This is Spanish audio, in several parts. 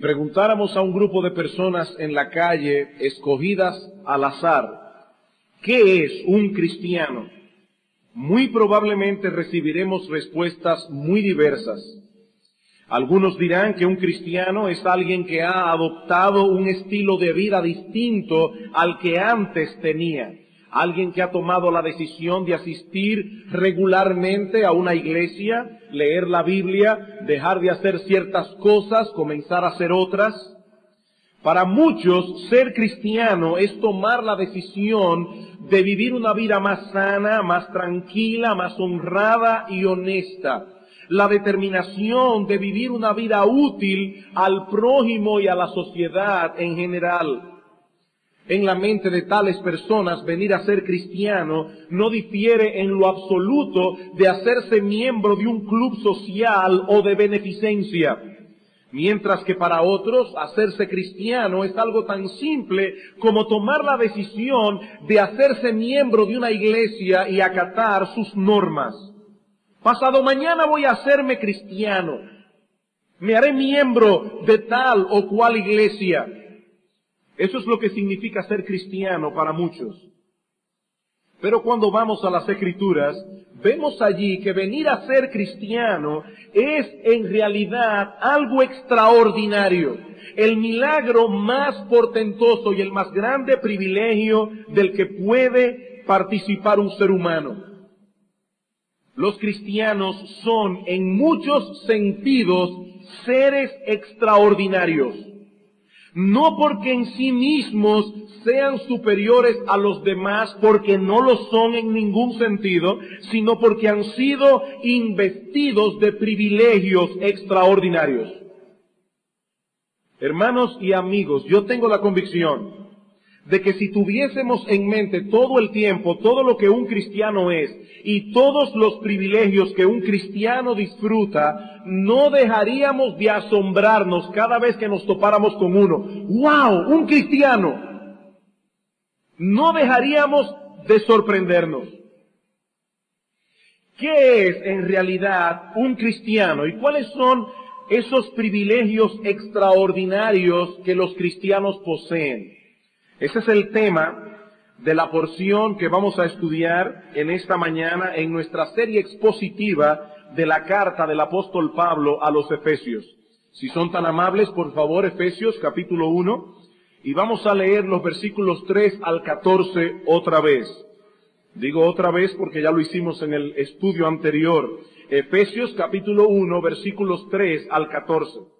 Preguntáramos a un grupo de personas en la calle, escogidas al azar, ¿qué es un cristiano? Muy probablemente recibiremos respuestas muy diversas. Algunos dirán que un cristiano es alguien que ha adoptado un estilo de vida distinto al que antes tenía. Alguien que ha tomado la decisión de asistir regularmente a una iglesia, leer la Biblia, dejar de hacer ciertas cosas, comenzar a hacer otras. Para muchos, ser cristiano es tomar la decisión de vivir una vida más sana, más tranquila, más honrada y honesta la determinación de vivir una vida útil al prójimo y a la sociedad en general. En la mente de tales personas venir a ser cristiano no difiere en lo absoluto de hacerse miembro de un club social o de beneficencia. Mientras que para otros hacerse cristiano es algo tan simple como tomar la decisión de hacerse miembro de una iglesia y acatar sus normas. Pasado mañana voy a hacerme cristiano. Me haré miembro de tal o cual iglesia. Eso es lo que significa ser cristiano para muchos. Pero cuando vamos a las escrituras, vemos allí que venir a ser cristiano es en realidad algo extraordinario, el milagro más portentoso y el más grande privilegio del que puede participar un ser humano. Los cristianos son en muchos sentidos seres extraordinarios. No porque en sí mismos sean superiores a los demás, porque no lo son en ningún sentido, sino porque han sido investidos de privilegios extraordinarios. Hermanos y amigos, yo tengo la convicción de que si tuviésemos en mente todo el tiempo todo lo que un cristiano es y todos los privilegios que un cristiano disfruta, no dejaríamos de asombrarnos cada vez que nos topáramos con uno. ¡Wow! Un cristiano. No dejaríamos de sorprendernos. ¿Qué es en realidad un cristiano y cuáles son esos privilegios extraordinarios que los cristianos poseen? Ese es el tema de la porción que vamos a estudiar en esta mañana en nuestra serie expositiva de la carta del apóstol Pablo a los Efesios. Si son tan amables, por favor, Efesios capítulo 1, y vamos a leer los versículos 3 al 14 otra vez. Digo otra vez porque ya lo hicimos en el estudio anterior. Efesios capítulo 1, versículos 3 al 14.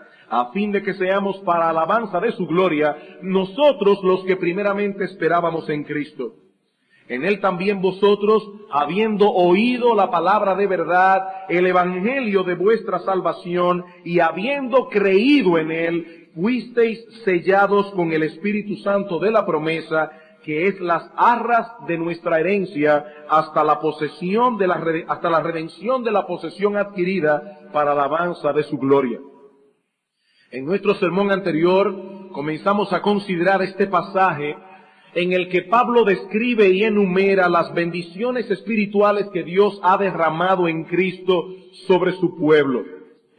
a fin de que seamos para alabanza de su gloria, nosotros los que primeramente esperábamos en Cristo. En él también vosotros, habiendo oído la palabra de verdad, el evangelio de vuestra salvación, y habiendo creído en él, fuisteis sellados con el Espíritu Santo de la promesa, que es las arras de nuestra herencia hasta la posesión de la, hasta la redención de la posesión adquirida para alabanza de su gloria. En nuestro sermón anterior comenzamos a considerar este pasaje en el que Pablo describe y enumera las bendiciones espirituales que Dios ha derramado en Cristo sobre su pueblo.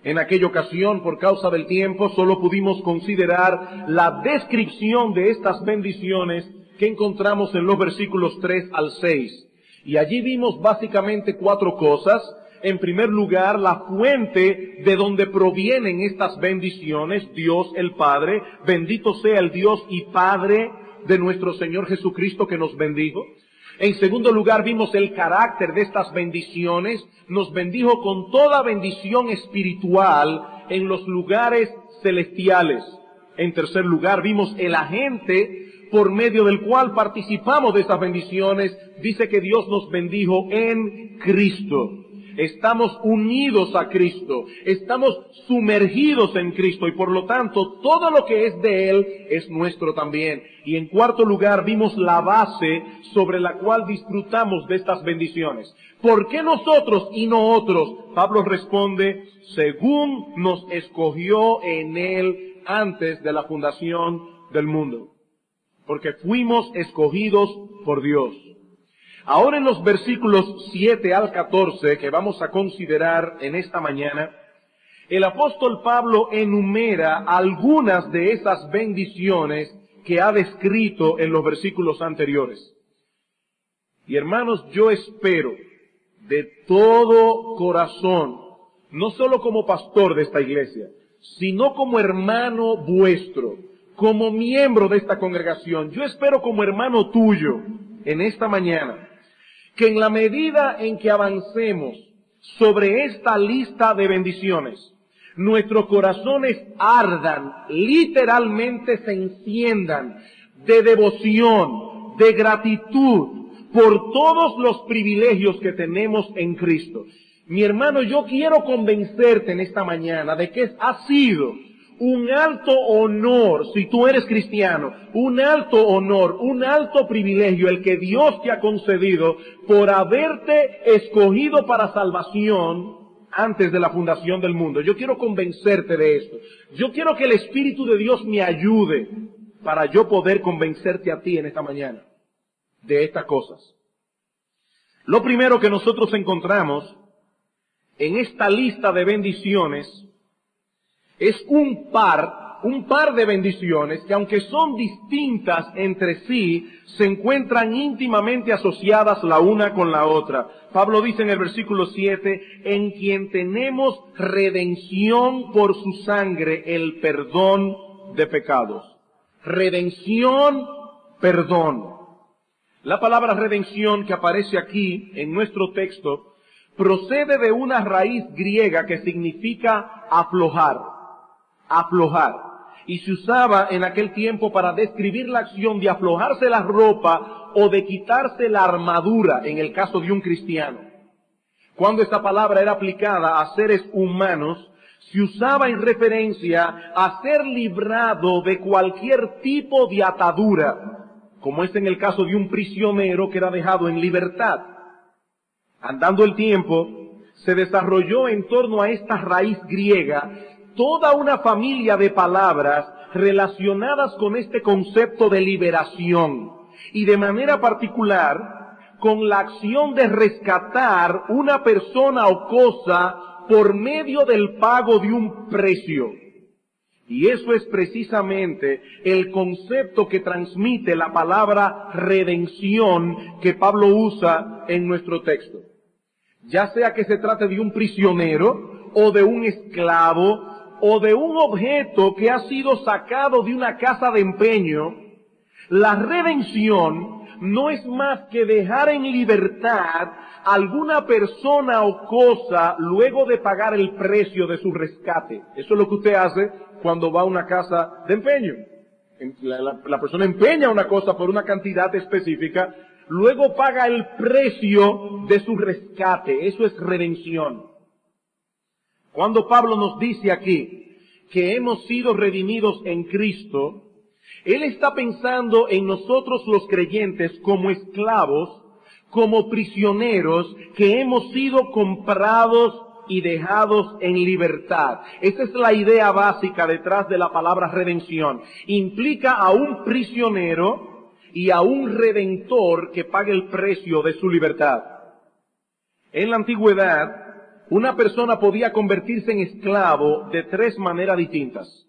En aquella ocasión, por causa del tiempo, solo pudimos considerar la descripción de estas bendiciones que encontramos en los versículos 3 al 6. Y allí vimos básicamente cuatro cosas. En primer lugar, la fuente de donde provienen estas bendiciones, Dios el Padre, bendito sea el Dios y Padre de nuestro Señor Jesucristo que nos bendijo. En segundo lugar, vimos el carácter de estas bendiciones. Nos bendijo con toda bendición espiritual en los lugares celestiales. En tercer lugar, vimos el agente por medio del cual participamos de estas bendiciones. Dice que Dios nos bendijo en Cristo. Estamos unidos a Cristo, estamos sumergidos en Cristo y por lo tanto todo lo que es de Él es nuestro también. Y en cuarto lugar vimos la base sobre la cual disfrutamos de estas bendiciones. ¿Por qué nosotros y no otros? Pablo responde, según nos escogió en Él antes de la fundación del mundo. Porque fuimos escogidos por Dios. Ahora en los versículos 7 al 14 que vamos a considerar en esta mañana, el apóstol Pablo enumera algunas de esas bendiciones que ha descrito en los versículos anteriores. Y hermanos, yo espero de todo corazón, no solo como pastor de esta iglesia, sino como hermano vuestro, como miembro de esta congregación, yo espero como hermano tuyo en esta mañana, que en la medida en que avancemos sobre esta lista de bendiciones, nuestros corazones ardan, literalmente se enciendan de devoción, de gratitud por todos los privilegios que tenemos en Cristo. Mi hermano, yo quiero convencerte en esta mañana de que ha sido un alto honor, si tú eres cristiano, un alto honor, un alto privilegio el que Dios te ha concedido por haberte escogido para salvación antes de la fundación del mundo. Yo quiero convencerte de esto. Yo quiero que el Espíritu de Dios me ayude para yo poder convencerte a ti en esta mañana de estas cosas. Lo primero que nosotros encontramos en esta lista de bendiciones es un par, un par de bendiciones que aunque son distintas entre sí, se encuentran íntimamente asociadas la una con la otra. Pablo dice en el versículo 7, en quien tenemos redención por su sangre, el perdón de pecados. Redención, perdón. La palabra redención que aparece aquí en nuestro texto procede de una raíz griega que significa aflojar aflojar. Y se usaba en aquel tiempo para describir la acción de aflojarse la ropa o de quitarse la armadura en el caso de un cristiano. Cuando esta palabra era aplicada a seres humanos, se usaba en referencia a ser librado de cualquier tipo de atadura, como es en el caso de un prisionero que era dejado en libertad. Andando el tiempo, se desarrolló en torno a esta raíz griega toda una familia de palabras relacionadas con este concepto de liberación y de manera particular con la acción de rescatar una persona o cosa por medio del pago de un precio. Y eso es precisamente el concepto que transmite la palabra redención que Pablo usa en nuestro texto. Ya sea que se trate de un prisionero o de un esclavo o de un objeto que ha sido sacado de una casa de empeño, la redención no es más que dejar en libertad alguna persona o cosa luego de pagar el precio de su rescate. Eso es lo que usted hace cuando va a una casa de empeño. La, persona empeña una cosa por una cantidad específica, luego paga el precio de su rescate. Eso es redención. Cuando Pablo nos dice aquí que hemos sido redimidos en Cristo, Él está pensando en nosotros los creyentes como esclavos, como prisioneros que hemos sido comprados y dejados en libertad. Esa es la idea básica detrás de la palabra redención. Implica a un prisionero y a un redentor que pague el precio de su libertad. En la antigüedad, una persona podía convertirse en esclavo de tres maneras distintas.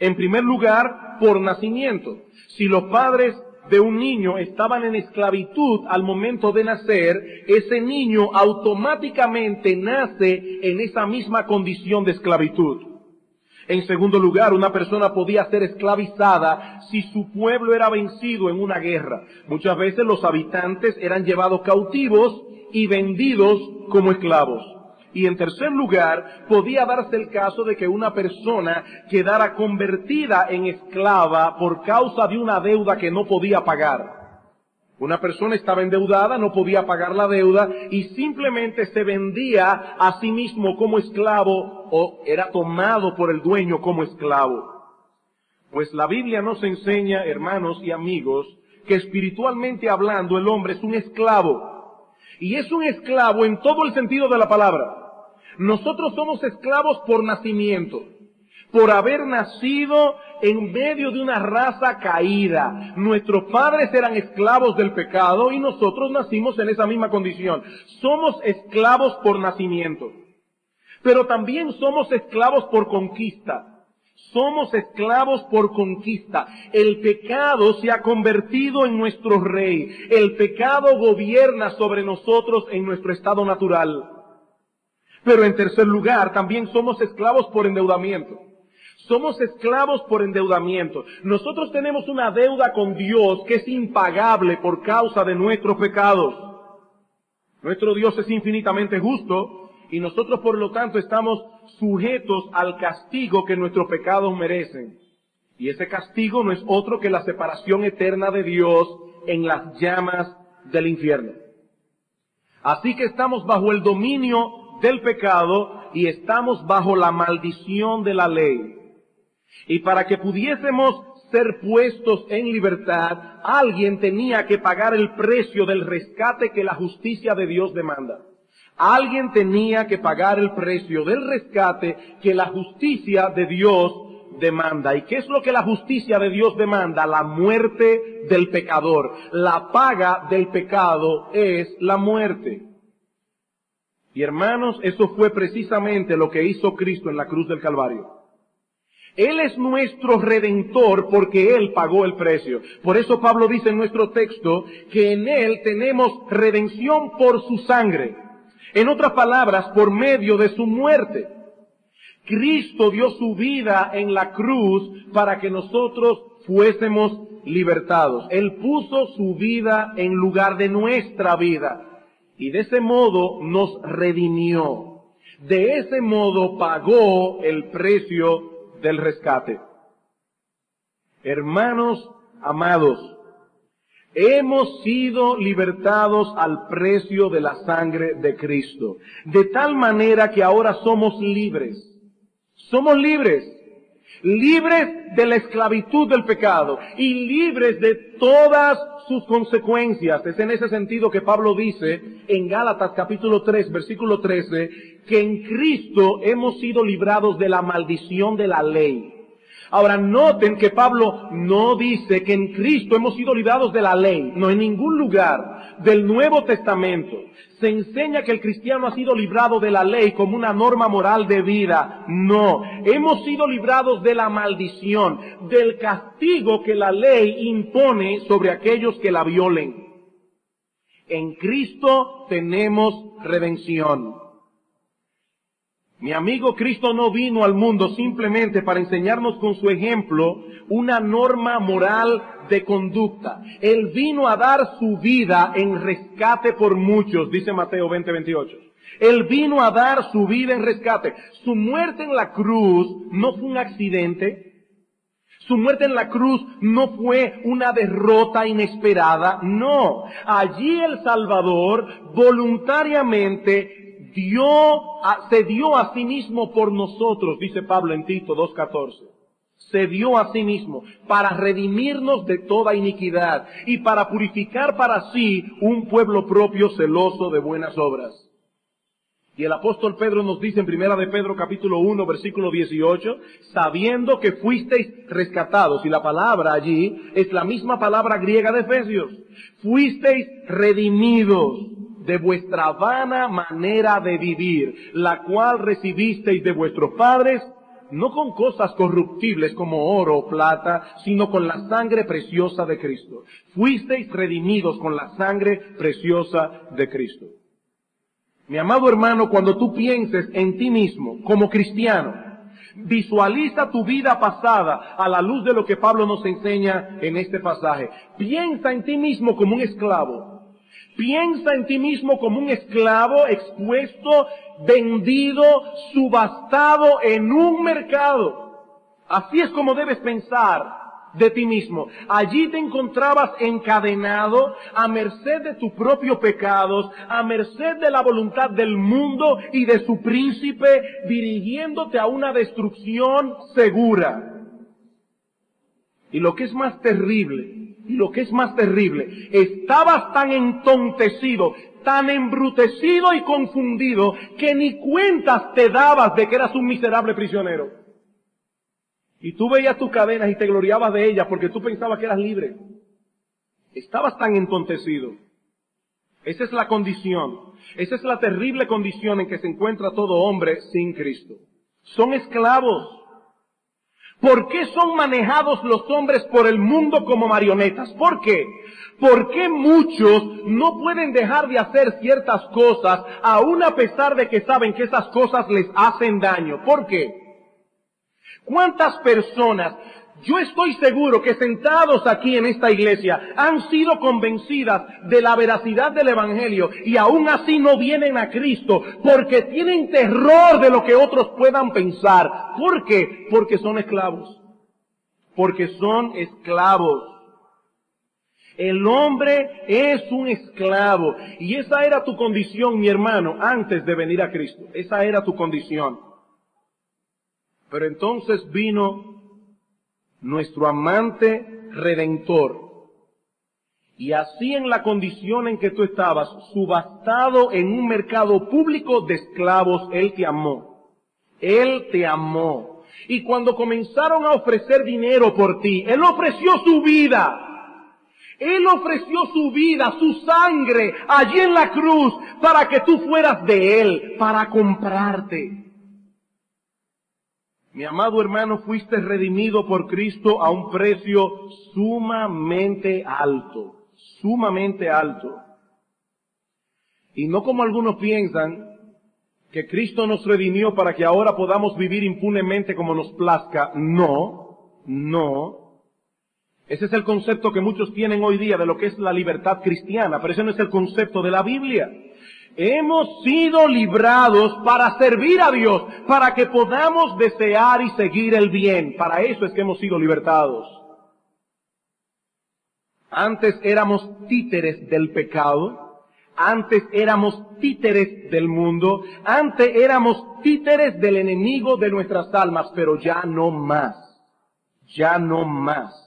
En primer lugar, por nacimiento. Si los padres de un niño estaban en esclavitud al momento de nacer, ese niño automáticamente nace en esa misma condición de esclavitud. En segundo lugar, una persona podía ser esclavizada si su pueblo era vencido en una guerra. Muchas veces los habitantes eran llevados cautivos y vendidos como esclavos. Y en tercer lugar, podía darse el caso de que una persona quedara convertida en esclava por causa de una deuda que no podía pagar. Una persona estaba endeudada, no podía pagar la deuda y simplemente se vendía a sí mismo como esclavo o era tomado por el dueño como esclavo. Pues la Biblia nos enseña, hermanos y amigos, que espiritualmente hablando el hombre es un esclavo. Y es un esclavo en todo el sentido de la palabra. Nosotros somos esclavos por nacimiento, por haber nacido en medio de una raza caída. Nuestros padres eran esclavos del pecado y nosotros nacimos en esa misma condición. Somos esclavos por nacimiento. Pero también somos esclavos por conquista. Somos esclavos por conquista. El pecado se ha convertido en nuestro rey. El pecado gobierna sobre nosotros en nuestro estado natural. Pero en tercer lugar, también somos esclavos por endeudamiento. Somos esclavos por endeudamiento. Nosotros tenemos una deuda con Dios que es impagable por causa de nuestros pecados. Nuestro Dios es infinitamente justo y nosotros por lo tanto estamos sujetos al castigo que nuestros pecados merecen. Y ese castigo no es otro que la separación eterna de Dios en las llamas del infierno. Así que estamos bajo el dominio del pecado y estamos bajo la maldición de la ley. Y para que pudiésemos ser puestos en libertad, alguien tenía que pagar el precio del rescate que la justicia de Dios demanda. Alguien tenía que pagar el precio del rescate que la justicia de Dios demanda. ¿Y qué es lo que la justicia de Dios demanda? La muerte del pecador. La paga del pecado es la muerte. Y hermanos, eso fue precisamente lo que hizo Cristo en la cruz del Calvario. Él es nuestro redentor porque Él pagó el precio. Por eso Pablo dice en nuestro texto que en Él tenemos redención por su sangre. En otras palabras, por medio de su muerte. Cristo dio su vida en la cruz para que nosotros fuésemos libertados. Él puso su vida en lugar de nuestra vida y de ese modo nos redimió. De ese modo pagó el precio del rescate. Hermanos amados, hemos sido libertados al precio de la sangre de Cristo, de tal manera que ahora somos libres. Somos libres libres de la esclavitud del pecado y libres de todas sus consecuencias. Es en ese sentido que Pablo dice en Gálatas capítulo 3, versículo 13, que en Cristo hemos sido librados de la maldición de la ley. Ahora noten que Pablo no dice que en Cristo hemos sido librados de la ley, no en ningún lugar del Nuevo Testamento se enseña que el cristiano ha sido librado de la ley como una norma moral de vida. No, hemos sido librados de la maldición, del castigo que la ley impone sobre aquellos que la violen. En Cristo tenemos redención. Mi amigo Cristo no vino al mundo simplemente para enseñarnos con su ejemplo una norma moral de conducta. Él vino a dar su vida en rescate por muchos, dice Mateo 20, 28. Él vino a dar su vida en rescate. Su muerte en la cruz no fue un accidente. Su muerte en la cruz no fue una derrota inesperada. No. Allí el Salvador voluntariamente dio, se dio a sí mismo por nosotros, dice Pablo en Tito 2.14 se dio a sí mismo para redimirnos de toda iniquidad y para purificar para sí un pueblo propio celoso de buenas obras. Y el apóstol Pedro nos dice en primera de Pedro capítulo 1 versículo 18, sabiendo que fuisteis rescatados, y la palabra allí es la misma palabra griega de Efesios, fuisteis redimidos de vuestra vana manera de vivir, la cual recibisteis de vuestros padres, no con cosas corruptibles como oro o plata, sino con la sangre preciosa de Cristo. Fuisteis redimidos con la sangre preciosa de Cristo. Mi amado hermano, cuando tú pienses en ti mismo como cristiano, visualiza tu vida pasada a la luz de lo que Pablo nos enseña en este pasaje. Piensa en ti mismo como un esclavo. Piensa en ti mismo como un esclavo expuesto, vendido, subastado en un mercado. Así es como debes pensar de ti mismo. Allí te encontrabas encadenado a merced de tus propios pecados, a merced de la voluntad del mundo y de su príncipe, dirigiéndote a una destrucción segura. Y lo que es más terrible, y lo que es más terrible, estabas tan entontecido, tan embrutecido y confundido, que ni cuentas te dabas de que eras un miserable prisionero. Y tú veías tus cadenas y te gloriabas de ellas porque tú pensabas que eras libre. Estabas tan entontecido. Esa es la condición. Esa es la terrible condición en que se encuentra todo hombre sin Cristo. Son esclavos. ¿Por qué son manejados los hombres por el mundo como marionetas? ¿Por qué? ¿Por qué muchos no pueden dejar de hacer ciertas cosas aun a pesar de que saben que esas cosas les hacen daño? ¿Por qué? ¿Cuántas personas, yo estoy seguro que sentados aquí en esta iglesia, han sido convencidas de la veracidad del Evangelio y aún así no vienen a Cristo porque tienen terror de lo que otros puedan pensar? ¿Por qué? Porque son esclavos. Porque son esclavos. El hombre es un esclavo. Y esa era tu condición, mi hermano, antes de venir a Cristo. Esa era tu condición. Pero entonces vino nuestro amante redentor. Y así en la condición en que tú estabas, subastado en un mercado público de esclavos, Él te amó. Él te amó. Y cuando comenzaron a ofrecer dinero por ti, Él ofreció su vida. Él ofreció su vida, su sangre, allí en la cruz, para que tú fueras de Él, para comprarte. Mi amado hermano, fuiste redimido por Cristo a un precio sumamente alto, sumamente alto. Y no como algunos piensan que Cristo nos redimió para que ahora podamos vivir impunemente como nos plazca. No, no. Ese es el concepto que muchos tienen hoy día de lo que es la libertad cristiana, pero ese no es el concepto de la Biblia. Hemos sido librados para servir a Dios, para que podamos desear y seguir el bien. Para eso es que hemos sido libertados. Antes éramos títeres del pecado, antes éramos títeres del mundo, antes éramos títeres del enemigo de nuestras almas, pero ya no más, ya no más.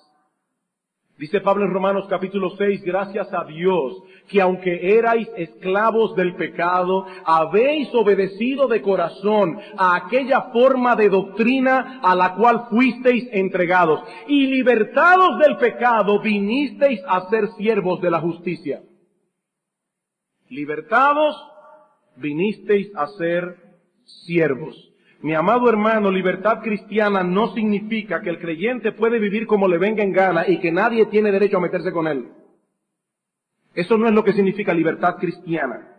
Dice Pablo en Romanos capítulo 6, gracias a Dios, que aunque erais esclavos del pecado, habéis obedecido de corazón a aquella forma de doctrina a la cual fuisteis entregados, y libertados del pecado vinisteis a ser siervos de la justicia. Libertados vinisteis a ser siervos. Mi amado hermano, libertad cristiana no significa que el creyente puede vivir como le venga en gana y que nadie tiene derecho a meterse con él. Eso no es lo que significa libertad cristiana.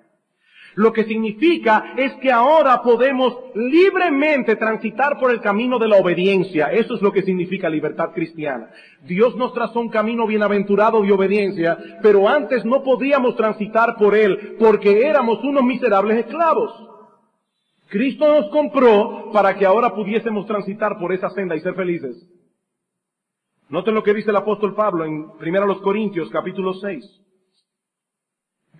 Lo que significa es que ahora podemos libremente transitar por el camino de la obediencia. Eso es lo que significa libertad cristiana. Dios nos trazó un camino bienaventurado de obediencia, pero antes no podíamos transitar por él porque éramos unos miserables esclavos. Cristo nos compró para que ahora pudiésemos transitar por esa senda y ser felices. Noten lo que dice el apóstol Pablo en 1 los Corintios capítulo 6.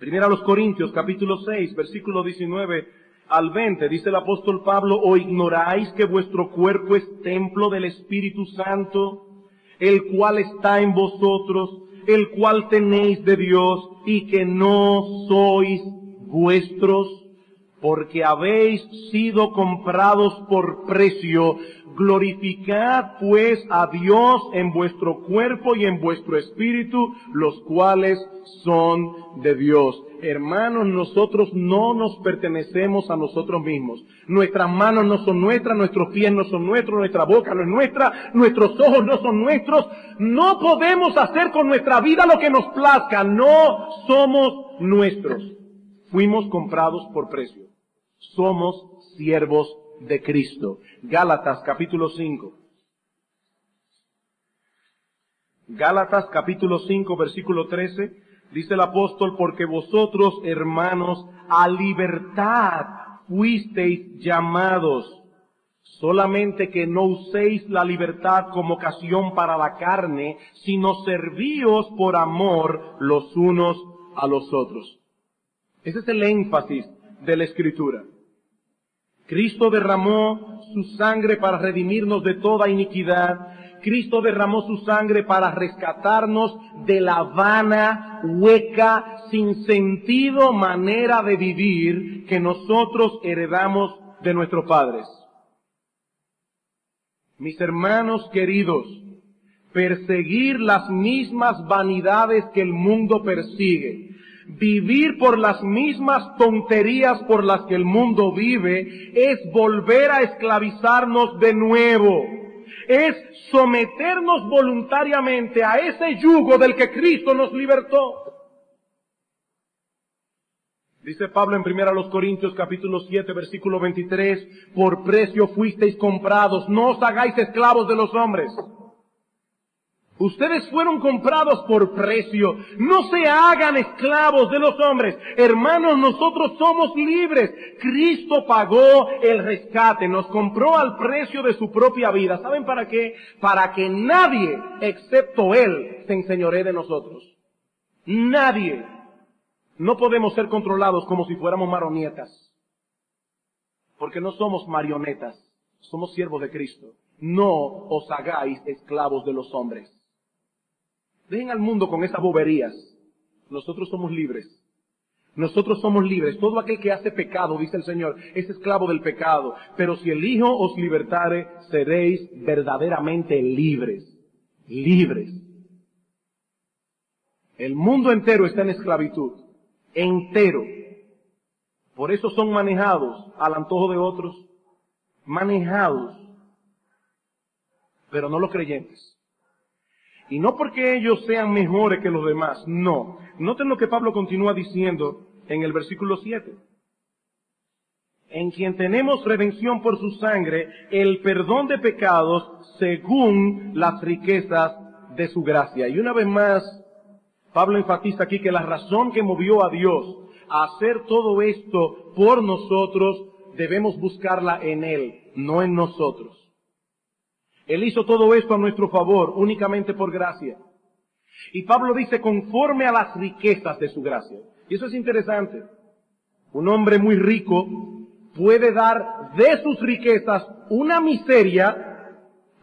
1 los Corintios capítulo 6 versículo 19 al 20 dice el apóstol Pablo, o ignoráis que vuestro cuerpo es templo del Espíritu Santo, el cual está en vosotros, el cual tenéis de Dios y que no sois vuestros porque habéis sido comprados por precio. Glorificad pues a Dios en vuestro cuerpo y en vuestro espíritu, los cuales son de Dios. Hermanos, nosotros no nos pertenecemos a nosotros mismos. Nuestras manos no son nuestras, nuestros pies no son nuestros, nuestra boca no es nuestra, nuestros ojos no son nuestros. No podemos hacer con nuestra vida lo que nos plazca. No somos nuestros. Fuimos comprados por precio. Somos siervos de Cristo. Gálatas capítulo 5. Gálatas capítulo 5 versículo 13 dice el apóstol, porque vosotros hermanos a libertad fuisteis llamados, solamente que no uséis la libertad como ocasión para la carne, sino servíos por amor los unos a los otros. Ese es el énfasis de la escritura. Cristo derramó su sangre para redimirnos de toda iniquidad. Cristo derramó su sangre para rescatarnos de la vana, hueca, sin sentido manera de vivir que nosotros heredamos de nuestros padres. Mis hermanos queridos, perseguir las mismas vanidades que el mundo persigue, vivir por las mismas tonterías por las que el mundo vive, es volver a esclavizarnos de nuevo. Es someternos voluntariamente a ese yugo del que Cristo nos libertó. Dice Pablo en 1 Corintios capítulo 7 versículo 23, por precio fuisteis comprados, no os hagáis esclavos de los hombres. Ustedes fueron comprados por precio. No se hagan esclavos de los hombres. Hermanos, nosotros somos libres. Cristo pagó el rescate, nos compró al precio de su propia vida. ¿Saben para qué? Para que nadie, excepto Él, se enseñoree de nosotros. Nadie. No podemos ser controlados como si fuéramos marionetas. Porque no somos marionetas. Somos siervos de Cristo. No os hagáis esclavos de los hombres. Dejen al mundo con esas boberías. Nosotros somos libres. Nosotros somos libres. Todo aquel que hace pecado, dice el Señor, es esclavo del pecado. Pero si el Hijo os libertare, seréis verdaderamente libres. Libres. El mundo entero está en esclavitud. Entero. Por eso son manejados al antojo de otros. Manejados. Pero no los creyentes. Y no porque ellos sean mejores que los demás, no. Noten lo que Pablo continúa diciendo en el versículo 7. En quien tenemos redención por su sangre, el perdón de pecados según las riquezas de su gracia. Y una vez más, Pablo enfatiza aquí que la razón que movió a Dios a hacer todo esto por nosotros, debemos buscarla en Él, no en nosotros. Él hizo todo esto a nuestro favor, únicamente por gracia. Y Pablo dice, conforme a las riquezas de su gracia. Y eso es interesante. Un hombre muy rico puede dar de sus riquezas una miseria,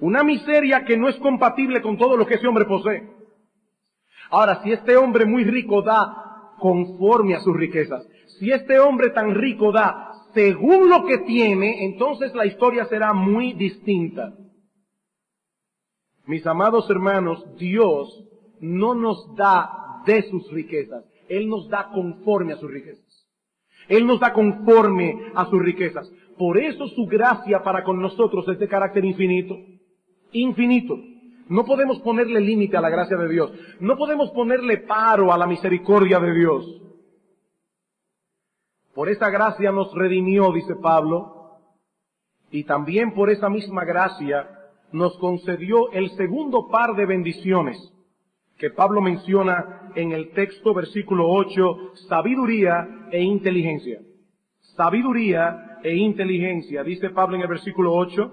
una miseria que no es compatible con todo lo que ese hombre posee. Ahora, si este hombre muy rico da conforme a sus riquezas, si este hombre tan rico da según lo que tiene, entonces la historia será muy distinta. Mis amados hermanos, Dios no nos da de sus riquezas, Él nos da conforme a sus riquezas. Él nos da conforme a sus riquezas. Por eso su gracia para con nosotros es de carácter infinito. Infinito. No podemos ponerle límite a la gracia de Dios. No podemos ponerle paro a la misericordia de Dios. Por esa gracia nos redimió, dice Pablo, y también por esa misma gracia nos concedió el segundo par de bendiciones que Pablo menciona en el texto versículo 8, sabiduría e inteligencia. Sabiduría e inteligencia, dice Pablo en el versículo 8,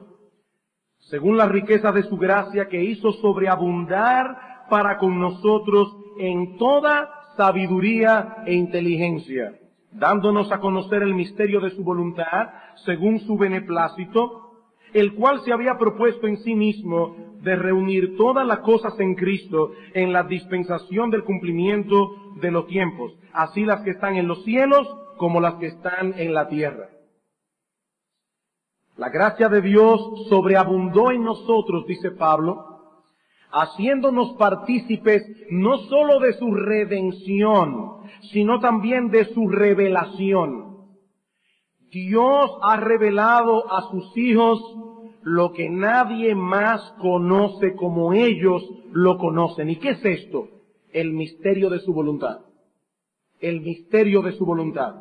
según las riquezas de su gracia que hizo sobreabundar para con nosotros en toda sabiduría e inteligencia, dándonos a conocer el misterio de su voluntad según su beneplácito, el cual se había propuesto en sí mismo de reunir todas las cosas en Cristo en la dispensación del cumplimiento de los tiempos, así las que están en los cielos como las que están en la tierra. La gracia de Dios sobreabundó en nosotros, dice Pablo, haciéndonos partícipes no sólo de su redención, sino también de su revelación. Dios ha revelado a sus hijos lo que nadie más conoce como ellos lo conocen. ¿Y qué es esto? El misterio de su voluntad. El misterio de su voluntad.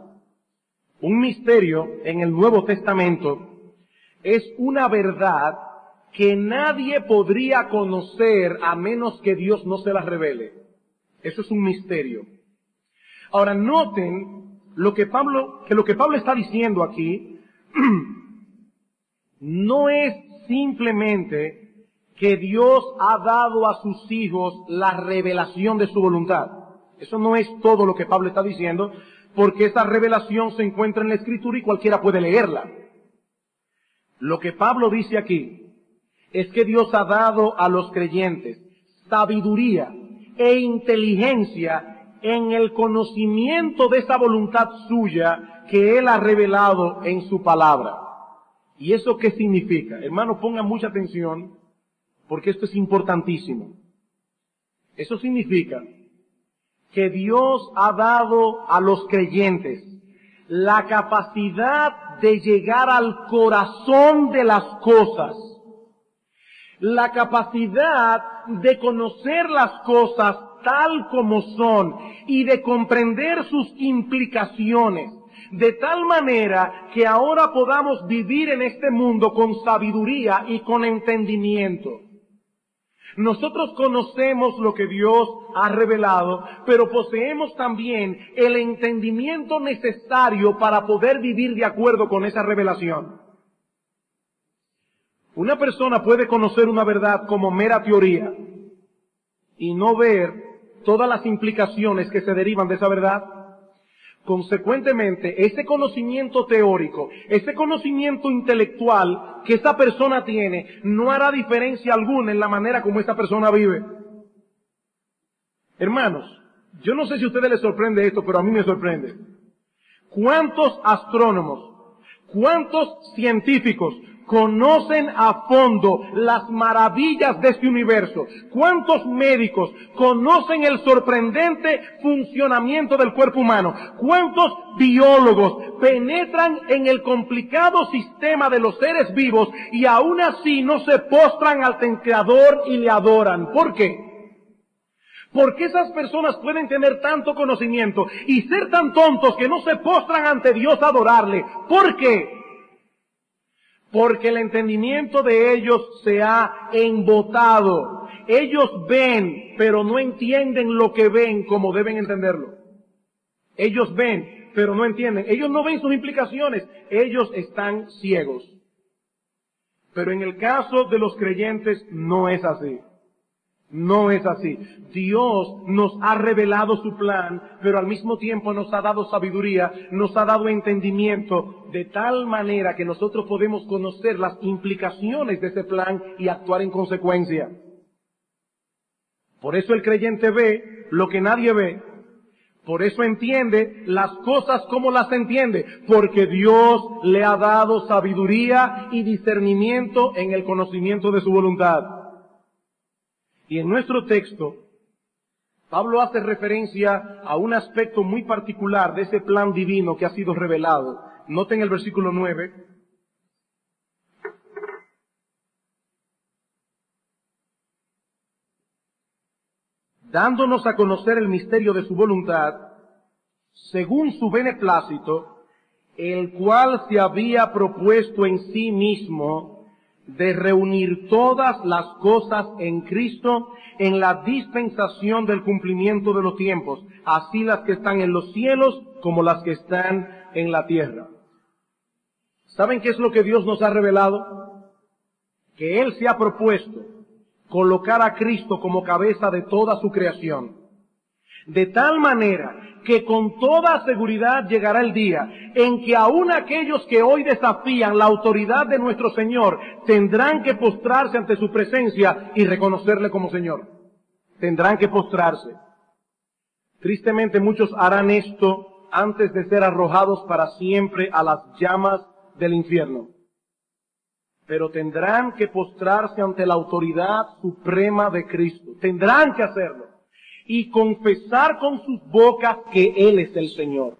Un misterio en el Nuevo Testamento es una verdad que nadie podría conocer a menos que Dios no se la revele. Eso es un misterio. Ahora noten lo que Pablo, que lo que Pablo está diciendo aquí no es simplemente que Dios ha dado a sus hijos la revelación de su voluntad. Eso no es todo lo que Pablo está diciendo, porque esa revelación se encuentra en la escritura y cualquiera puede leerla. Lo que Pablo dice aquí es que Dios ha dado a los creyentes sabiduría e inteligencia en el conocimiento de esa voluntad suya que Él ha revelado en su palabra. ¿Y eso qué significa? Hermano, pongan mucha atención porque esto es importantísimo. Eso significa que Dios ha dado a los creyentes la capacidad de llegar al corazón de las cosas, la capacidad de conocer las cosas tal como son y de comprender sus implicaciones de tal manera que ahora podamos vivir en este mundo con sabiduría y con entendimiento. Nosotros conocemos lo que Dios ha revelado, pero poseemos también el entendimiento necesario para poder vivir de acuerdo con esa revelación. Una persona puede conocer una verdad como mera teoría y no ver todas las implicaciones que se derivan de esa verdad. Consecuentemente, ese conocimiento teórico, ese conocimiento intelectual que esa persona tiene, no hará diferencia alguna en la manera como esa persona vive. Hermanos, yo no sé si a ustedes les sorprende esto, pero a mí me sorprende. ¿Cuántos astrónomos, cuántos científicos conocen a fondo las maravillas de este universo. ¿Cuántos médicos conocen el sorprendente funcionamiento del cuerpo humano? ¿Cuántos biólogos penetran en el complicado sistema de los seres vivos y aún así no se postran al Creador y le adoran? ¿Por qué? Porque esas personas pueden tener tanto conocimiento y ser tan tontos que no se postran ante Dios a adorarle. ¿Por qué? Porque el entendimiento de ellos se ha embotado. Ellos ven, pero no entienden lo que ven como deben entenderlo. Ellos ven, pero no entienden. Ellos no ven sus implicaciones. Ellos están ciegos. Pero en el caso de los creyentes no es así. No es así. Dios nos ha revelado su plan, pero al mismo tiempo nos ha dado sabiduría, nos ha dado entendimiento, de tal manera que nosotros podemos conocer las implicaciones de ese plan y actuar en consecuencia. Por eso el creyente ve lo que nadie ve. Por eso entiende las cosas como las entiende, porque Dios le ha dado sabiduría y discernimiento en el conocimiento de su voluntad. Y en nuestro texto, Pablo hace referencia a un aspecto muy particular de ese plan divino que ha sido revelado. Noten el versículo 9. Dándonos a conocer el misterio de su voluntad, según su beneplácito, el cual se había propuesto en sí mismo de reunir todas las cosas en Cristo en la dispensación del cumplimiento de los tiempos, así las que están en los cielos como las que están en la tierra. ¿Saben qué es lo que Dios nos ha revelado? Que Él se ha propuesto colocar a Cristo como cabeza de toda su creación. De tal manera que con toda seguridad llegará el día en que aún aquellos que hoy desafían la autoridad de nuestro Señor tendrán que postrarse ante su presencia y reconocerle como Señor. Tendrán que postrarse. Tristemente muchos harán esto antes de ser arrojados para siempre a las llamas del infierno. Pero tendrán que postrarse ante la autoridad suprema de Cristo. Tendrán que hacerlo. Y confesar con sus bocas que Él es el Señor.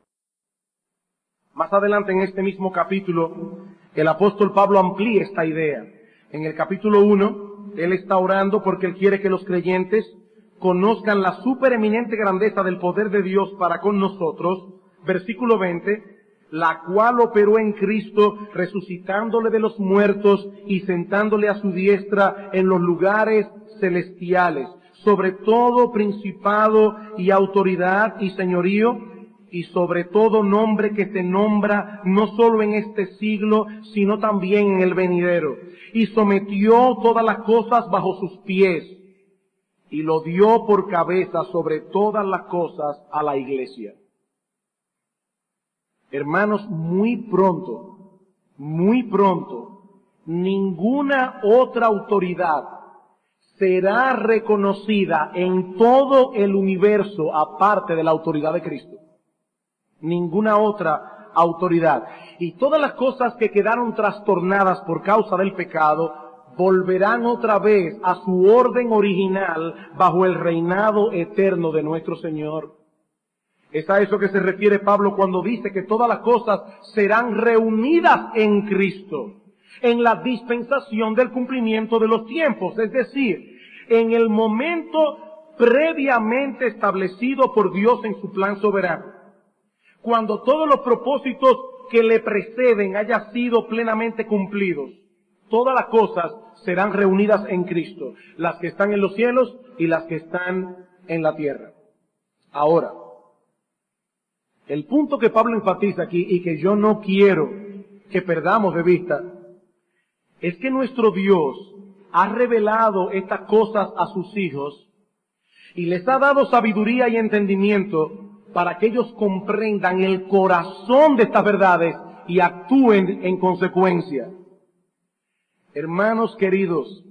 Más adelante en este mismo capítulo, el apóstol Pablo amplía esta idea. En el capítulo 1, él está orando porque él quiere que los creyentes conozcan la supereminente grandeza del poder de Dios para con nosotros. Versículo 20, la cual operó en Cristo resucitándole de los muertos y sentándole a su diestra en los lugares celestiales, sobre todo principado y autoridad y señorío y sobre todo nombre que se nombra no solo en este siglo, sino también en el venidero. Y sometió todas las cosas bajo sus pies y lo dio por cabeza sobre todas las cosas a la iglesia. Hermanos, muy pronto, muy pronto, ninguna otra autoridad será reconocida en todo el universo aparte de la autoridad de Cristo ninguna otra autoridad. Y todas las cosas que quedaron trastornadas por causa del pecado volverán otra vez a su orden original bajo el reinado eterno de nuestro Señor. Es a eso que se refiere Pablo cuando dice que todas las cosas serán reunidas en Cristo, en la dispensación del cumplimiento de los tiempos, es decir, en el momento previamente establecido por Dios en su plan soberano cuando todos los propósitos que le preceden hayan sido plenamente cumplidos, todas las cosas serán reunidas en Cristo, las que están en los cielos y las que están en la tierra. Ahora, el punto que Pablo enfatiza aquí y que yo no quiero que perdamos de vista, es que nuestro Dios ha revelado estas cosas a sus hijos y les ha dado sabiduría y entendimiento para que ellos comprendan el corazón de estas verdades y actúen en consecuencia. Hermanos queridos,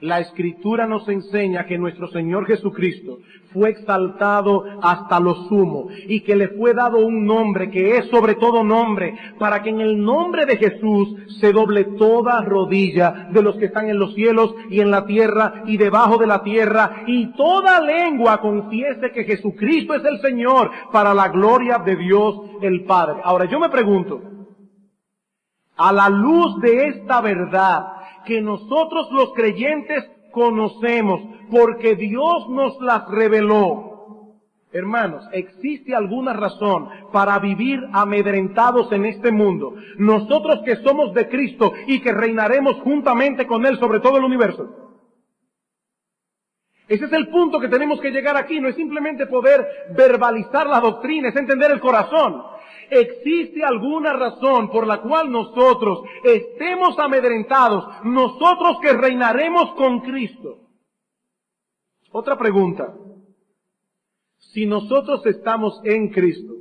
la escritura nos enseña que nuestro Señor Jesucristo fue exaltado hasta lo sumo y que le fue dado un nombre que es sobre todo nombre para que en el nombre de Jesús se doble toda rodilla de los que están en los cielos y en la tierra y debajo de la tierra y toda lengua confiese que Jesucristo es el Señor para la gloria de Dios el Padre. Ahora yo me pregunto, a la luz de esta verdad, que nosotros los creyentes conocemos, porque Dios nos las reveló. Hermanos, ¿existe alguna razón para vivir amedrentados en este mundo? Nosotros que somos de Cristo y que reinaremos juntamente con Él sobre todo el universo. Ese es el punto que tenemos que llegar aquí, no es simplemente poder verbalizar la doctrina, es entender el corazón. ¿Existe alguna razón por la cual nosotros estemos amedrentados, nosotros que reinaremos con Cristo? Otra pregunta. Si nosotros estamos en Cristo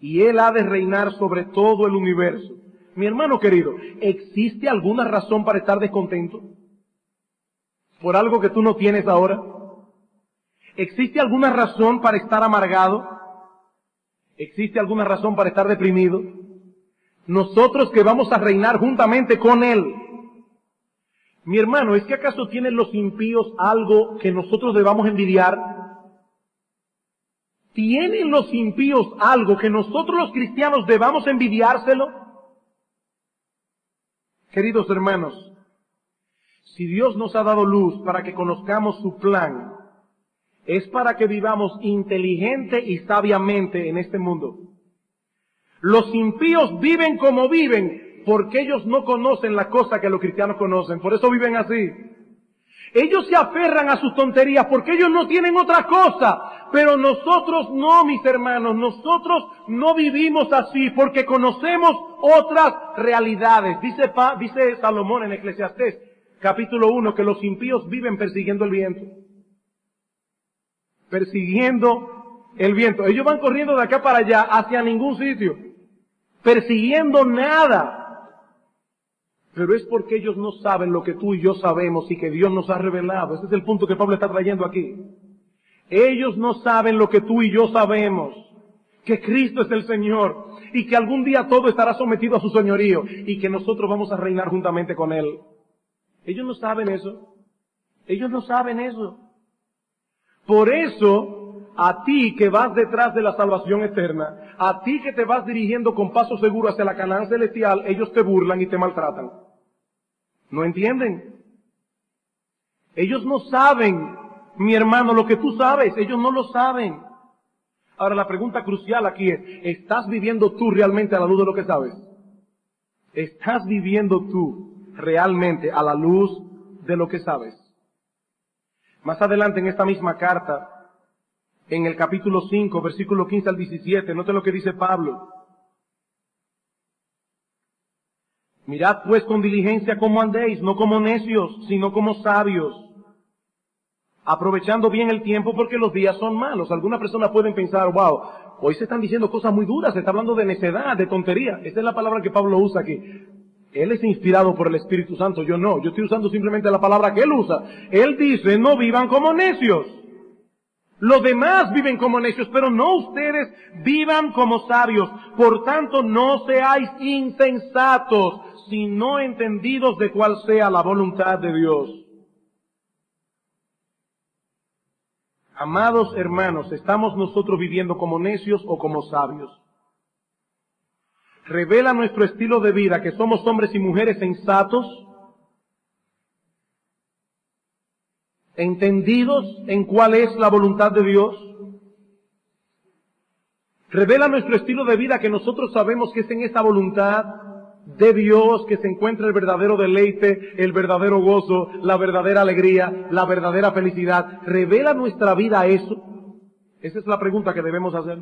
y Él ha de reinar sobre todo el universo, mi hermano querido, ¿existe alguna razón para estar descontento? ¿Por algo que tú no tienes ahora? ¿Existe alguna razón para estar amargado? ¿Existe alguna razón para estar deprimido? Nosotros que vamos a reinar juntamente con Él. Mi hermano, ¿es que acaso tienen los impíos algo que nosotros debamos envidiar? ¿Tienen los impíos algo que nosotros los cristianos debamos envidiárselo? Queridos hermanos, si Dios nos ha dado luz para que conozcamos su plan, es para que vivamos inteligente y sabiamente en este mundo. Los impíos viven como viven porque ellos no conocen la cosa que los cristianos conocen, por eso viven así. Ellos se aferran a sus tonterías porque ellos no tienen otra cosa, pero nosotros no, mis hermanos, nosotros no vivimos así porque conocemos otras realidades. Dice, Salomón en Eclesiastés capítulo 1 que los impíos viven persiguiendo el viento persiguiendo el viento. Ellos van corriendo de acá para allá hacia ningún sitio, persiguiendo nada. Pero es porque ellos no saben lo que tú y yo sabemos y que Dios nos ha revelado. Ese es el punto que Pablo está trayendo aquí. Ellos no saben lo que tú y yo sabemos, que Cristo es el Señor y que algún día todo estará sometido a su señorío y que nosotros vamos a reinar juntamente con Él. Ellos no saben eso. Ellos no saben eso. Por eso, a ti que vas detrás de la salvación eterna, a ti que te vas dirigiendo con paso seguro hacia la Canaán celestial, ellos te burlan y te maltratan. ¿No entienden? Ellos no saben, mi hermano, lo que tú sabes, ellos no lo saben. Ahora la pregunta crucial aquí es, ¿estás viviendo tú realmente a la luz de lo que sabes? ¿Estás viviendo tú realmente a la luz de lo que sabes? Más adelante en esta misma carta, en el capítulo 5, versículo 15 al 17, note lo que dice Pablo. Mirad pues con diligencia cómo andéis, no como necios, sino como sabios aprovechando bien el tiempo porque los días son malos. Algunas personas pueden pensar, wow, hoy se están diciendo cosas muy duras, se está hablando de necedad, de tontería. Esa es la palabra que Pablo usa aquí. Él es inspirado por el Espíritu Santo, yo no, yo estoy usando simplemente la palabra que él usa. Él dice, no vivan como necios. Los demás viven como necios, pero no ustedes vivan como sabios. Por tanto, no seáis insensatos, sino entendidos de cuál sea la voluntad de Dios. Amados hermanos, ¿estamos nosotros viviendo como necios o como sabios? ¿Revela nuestro estilo de vida que somos hombres y mujeres sensatos? ¿Entendidos en cuál es la voluntad de Dios? ¿Revela nuestro estilo de vida que nosotros sabemos que es en esta voluntad de Dios que se encuentra el verdadero deleite, el verdadero gozo, la verdadera alegría, la verdadera felicidad. ¿Revela nuestra vida eso? Esa es la pregunta que debemos hacer.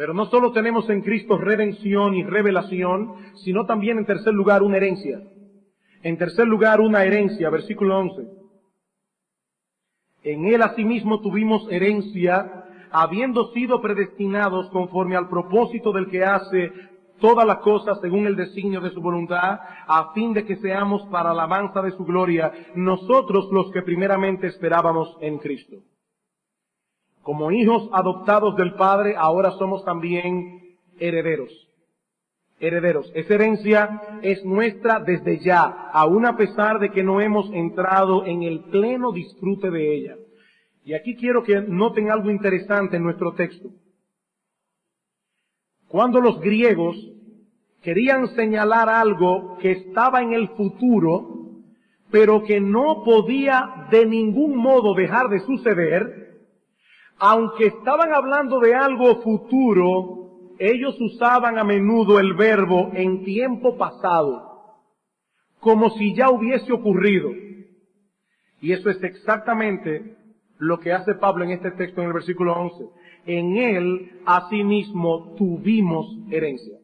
Pero no solo tenemos en Cristo redención y revelación, sino también en tercer lugar una herencia. En tercer lugar una herencia, versículo 11. En Él asimismo tuvimos herencia habiendo sido predestinados conforme al propósito del que hace todas las cosas según el designio de su voluntad, a fin de que seamos para la alabanza de su gloria, nosotros los que primeramente esperábamos en Cristo. Como hijos adoptados del Padre, ahora somos también herederos. Herederos. Esa herencia es nuestra desde ya, aun a pesar de que no hemos entrado en el pleno disfrute de ella. Y aquí quiero que noten algo interesante en nuestro texto. Cuando los griegos querían señalar algo que estaba en el futuro, pero que no podía de ningún modo dejar de suceder, aunque estaban hablando de algo futuro, ellos usaban a menudo el verbo en tiempo pasado, como si ya hubiese ocurrido. Y eso es exactamente lo que hace Pablo en este texto en el versículo 11. En él, asimismo, tuvimos herencia.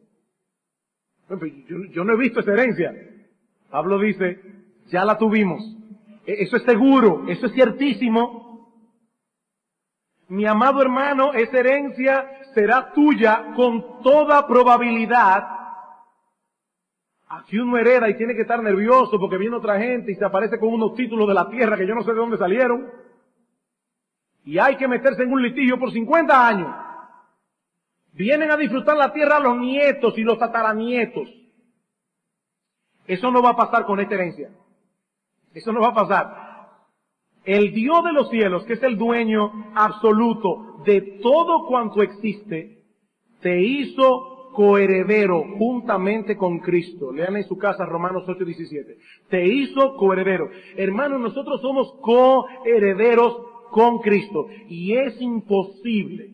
Yo, no he visto esa herencia. Pablo dice, ya la tuvimos. E, eso es seguro, eso es ciertísimo. Mi amado hermano, esa herencia será tuya con toda probabilidad. Aquí uno hereda y tiene que estar nervioso porque viene otra gente y se aparece con unos títulos de la tierra que yo no sé de dónde salieron y hay que meterse en un litigio por 50 años. Vienen a disfrutar la tierra los nietos y los tataranietos. Eso no va a pasar con esta herencia. Eso no va a pasar. El Dios de los cielos, que es el dueño absoluto de todo cuanto existe, te hizo coheredero juntamente con Cristo. Lean en su casa Romanos 8:17. Te hizo coheredero. Hermanos, nosotros somos coherederos con Cristo. Y es imposible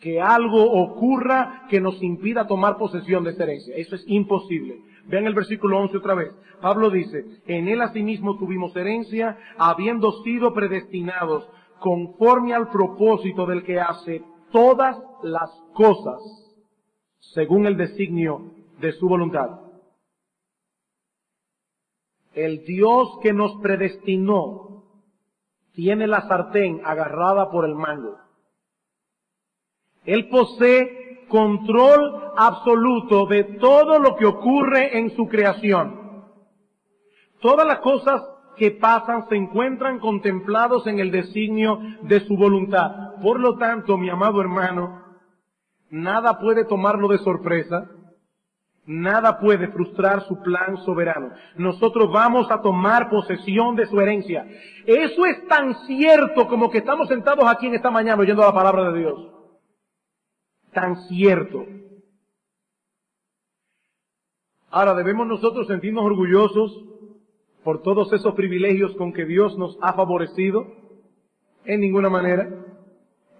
que algo ocurra que nos impida tomar posesión de esa herencia. Eso es imposible. Vean el versículo 11 otra vez. Pablo dice, en él asimismo tuvimos herencia, habiendo sido predestinados conforme al propósito del que hace todas las cosas según el designio de su voluntad. El Dios que nos predestinó tiene la sartén agarrada por el mango. Él posee control absoluto de todo lo que ocurre en su creación. Todas las cosas que pasan se encuentran contemplados en el designio de su voluntad. Por lo tanto, mi amado hermano, nada puede tomarlo de sorpresa, nada puede frustrar su plan soberano. Nosotros vamos a tomar posesión de su herencia. Eso es tan cierto como que estamos sentados aquí en esta mañana oyendo la palabra de Dios. Tan cierto. Ahora, ¿debemos nosotros sentirnos orgullosos por todos esos privilegios con que Dios nos ha favorecido? En ninguna manera.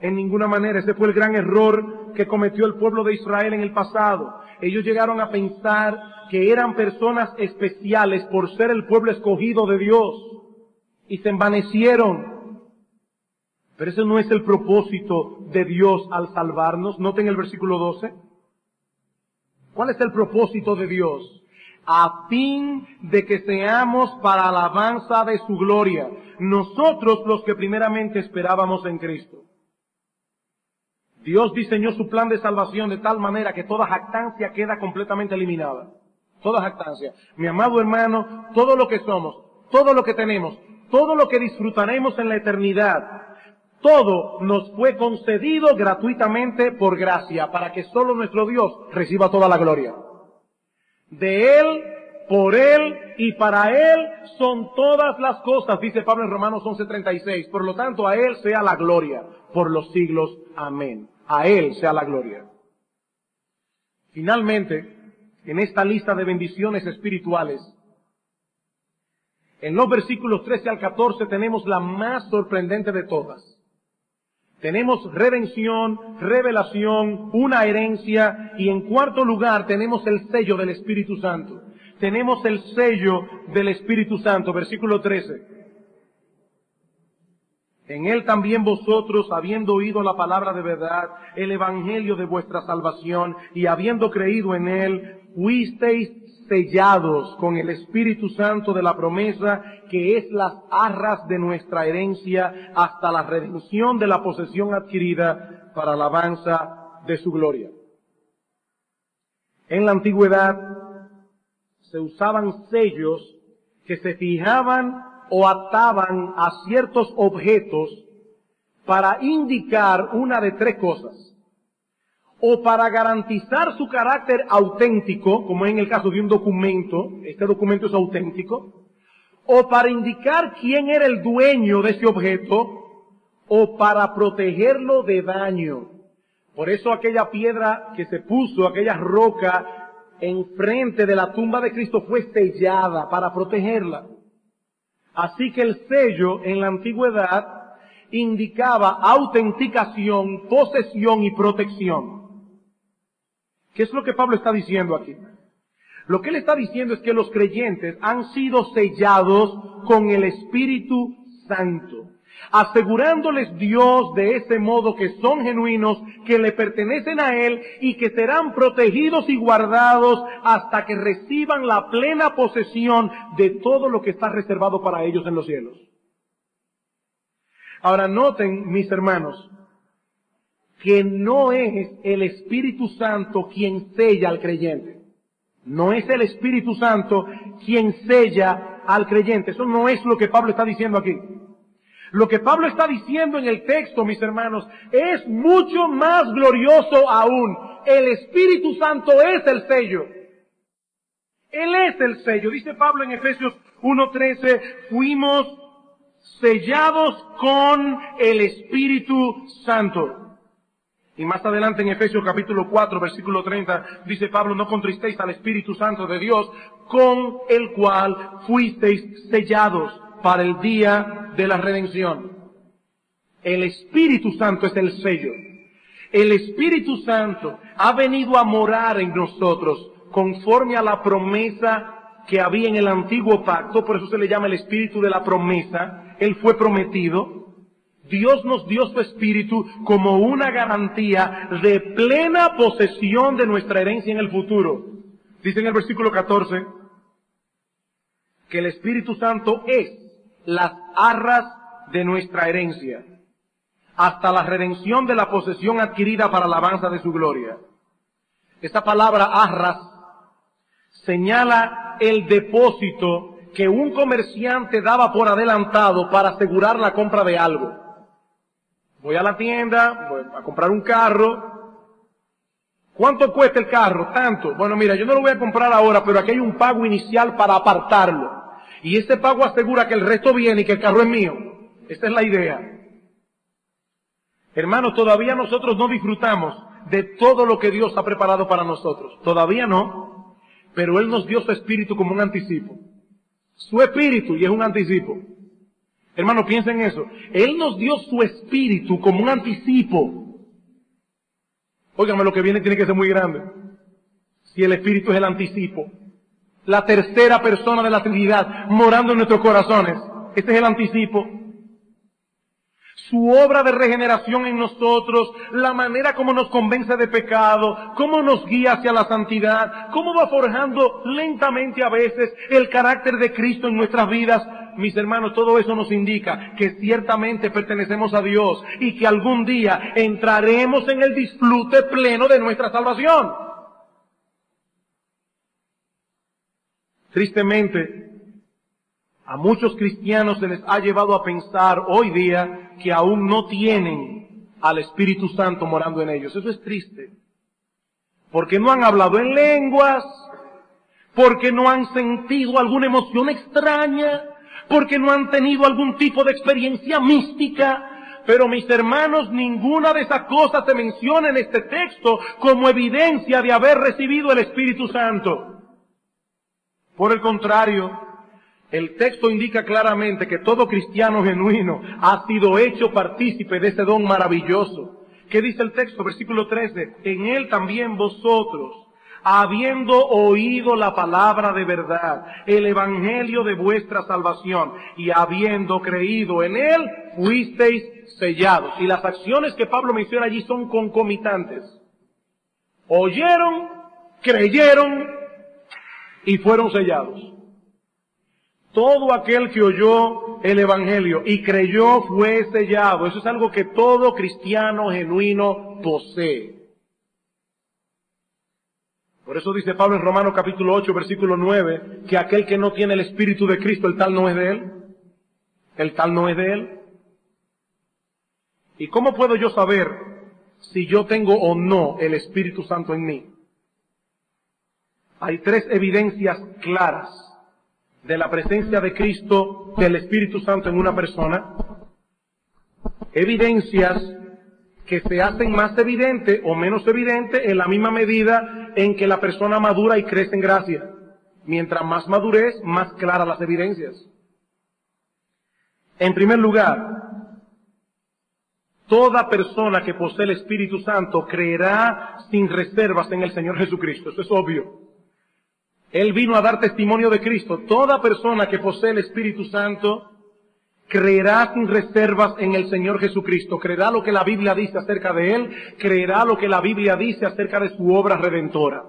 En ninguna manera. Ese fue el gran error que cometió el pueblo de Israel en el pasado. Ellos llegaron a pensar que eran personas especiales por ser el pueblo escogido de Dios. Y se envanecieron. Pero ese no es el propósito de Dios al salvarnos. Noten el versículo 12. ¿Cuál es el propósito de Dios? A fin de que seamos para alabanza de su gloria, nosotros los que primeramente esperábamos en Cristo. Dios diseñó su plan de salvación de tal manera que toda jactancia queda completamente eliminada. Toda jactancia. Mi amado hermano, todo lo que somos, todo lo que tenemos, todo lo que disfrutaremos en la eternidad, todo nos fue concedido gratuitamente por gracia, para que solo nuestro Dios reciba toda la gloria. De Él, por Él y para Él son todas las cosas, dice Pablo en Romanos 11:36. Por lo tanto, a Él sea la gloria por los siglos. Amén. A Él sea la gloria. Finalmente, en esta lista de bendiciones espirituales, en los versículos 13 al 14 tenemos la más sorprendente de todas. Tenemos redención, revelación, una herencia y en cuarto lugar tenemos el sello del Espíritu Santo. Tenemos el sello del Espíritu Santo, versículo 13. En él también vosotros, habiendo oído la palabra de verdad, el evangelio de vuestra salvación, y habiendo creído en él, fuisteis sellados con el Espíritu Santo de la promesa, que es las arras de nuestra herencia hasta la redención de la posesión adquirida para alabanza de su gloria. En la antigüedad se usaban sellos que se fijaban o ataban a ciertos objetos para indicar una de tres cosas o para garantizar su carácter auténtico, como en el caso de un documento, este documento es auténtico, o para indicar quién era el dueño de ese objeto, o para protegerlo de daño. Por eso aquella piedra que se puso, aquella roca enfrente de la tumba de Cristo fue sellada para protegerla. Así que el sello en la antigüedad indicaba autenticación, posesión y protección. ¿Qué es lo que Pablo está diciendo aquí? Lo que él está diciendo es que los creyentes han sido sellados con el Espíritu Santo, asegurándoles Dios de ese modo que son genuinos, que le pertenecen a Él y que serán protegidos y guardados hasta que reciban la plena posesión de todo lo que está reservado para ellos en los cielos. Ahora noten, mis hermanos, que no es el Espíritu Santo quien sella al creyente. No es el Espíritu Santo quien sella al creyente. Eso no es lo que Pablo está diciendo aquí. Lo que Pablo está diciendo en el texto, mis hermanos, es mucho más glorioso aún. El Espíritu Santo es el sello. Él es el sello. Dice Pablo en Efesios 1.13, fuimos sellados con el Espíritu Santo. Y más adelante en Efesios capítulo 4, versículo 30, dice Pablo, no contristéis al Espíritu Santo de Dios, con el cual fuisteis sellados para el día de la redención. El Espíritu Santo es el sello. El Espíritu Santo ha venido a morar en nosotros conforme a la promesa que había en el antiguo pacto, por eso se le llama el Espíritu de la promesa. Él fue prometido. Dios nos dio su espíritu como una garantía de plena posesión de nuestra herencia en el futuro. Dice en el versículo 14 que el Espíritu Santo es las arras de nuestra herencia hasta la redención de la posesión adquirida para la alabanza de su gloria. Esta palabra arras señala el depósito que un comerciante daba por adelantado para asegurar la compra de algo. Voy a la tienda, voy a comprar un carro. ¿Cuánto cuesta el carro? Tanto. Bueno, mira, yo no lo voy a comprar ahora, pero aquí hay un pago inicial para apartarlo. Y ese pago asegura que el resto viene y que el carro es mío. Esa es la idea. Hermanos, todavía nosotros no disfrutamos de todo lo que Dios ha preparado para nosotros. Todavía no. Pero Él nos dio su espíritu como un anticipo. Su espíritu y es un anticipo. Hermano, piensen en eso. Él nos dio su espíritu como un anticipo. Óigame, lo que viene tiene que ser muy grande. Si el espíritu es el anticipo. La tercera persona de la Trinidad morando en nuestros corazones. Este es el anticipo su obra de regeneración en nosotros, la manera como nos convence de pecado, cómo nos guía hacia la santidad, cómo va forjando lentamente a veces el carácter de Cristo en nuestras vidas. Mis hermanos, todo eso nos indica que ciertamente pertenecemos a Dios y que algún día entraremos en el disfrute pleno de nuestra salvación. Tristemente, a muchos cristianos se les ha llevado a pensar hoy día que aún no tienen al Espíritu Santo morando en ellos. Eso es triste. Porque no han hablado en lenguas, porque no han sentido alguna emoción extraña, porque no han tenido algún tipo de experiencia mística. Pero mis hermanos, ninguna de esas cosas se menciona en este texto como evidencia de haber recibido el Espíritu Santo. Por el contrario, el texto indica claramente que todo cristiano genuino ha sido hecho partícipe de ese don maravilloso. ¿Qué dice el texto? Versículo 13. En él también vosotros, habiendo oído la palabra de verdad, el evangelio de vuestra salvación, y habiendo creído en él, fuisteis sellados. Y las acciones que Pablo menciona allí son concomitantes. Oyeron, creyeron y fueron sellados. Todo aquel que oyó el Evangelio y creyó fue sellado. Eso es algo que todo cristiano genuino posee. Por eso dice Pablo en Romanos capítulo 8, versículo 9, que aquel que no tiene el Espíritu de Cristo, el tal no es de él. El tal no es de él. ¿Y cómo puedo yo saber si yo tengo o no el Espíritu Santo en mí? Hay tres evidencias claras de la presencia de Cristo, del Espíritu Santo en una persona, evidencias que se hacen más evidentes o menos evidentes en la misma medida en que la persona madura y crece en gracia. Mientras más madurez, más claras las evidencias. En primer lugar, toda persona que posee el Espíritu Santo creerá sin reservas en el Señor Jesucristo. Eso es obvio. Él vino a dar testimonio de Cristo. Toda persona que posee el Espíritu Santo creerá sin reservas en el Señor Jesucristo, creerá lo que la Biblia dice acerca de Él, creerá lo que la Biblia dice acerca de su obra redentora.